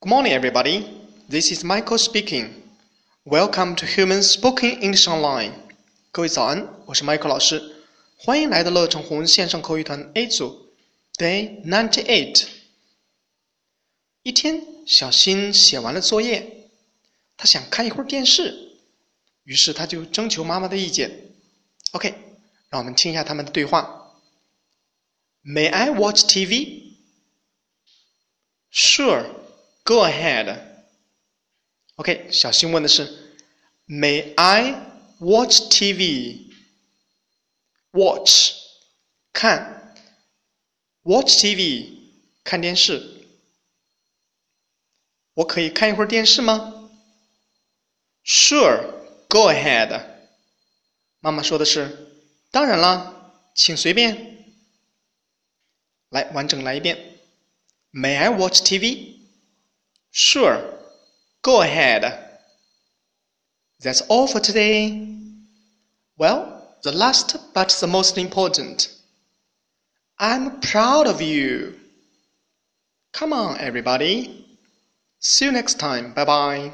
Good morning, everybody. This is Michael speaking. Welcome to Human Spoken English Online. 各位早安，我是 Michael 老师，欢迎来到乐成红线上口语团 A 组，Day ninety eight。一天，小新写完了作业，他想看一会儿电视，于是他就征求妈妈的意见。OK，让我们听一下他们的对话。May I watch TV? Sure. Go ahead. OK，小新问的是，May I watch TV? Watch 看，watch TV 看电视。我可以看一会儿电视吗？Sure, go ahead. 妈妈说的是，当然啦，请随便。来，完整来一遍。May I watch TV? Sure, go ahead. That's all for today. Well, the last but the most important. I'm proud of you. Come on, everybody. See you next time. Bye bye.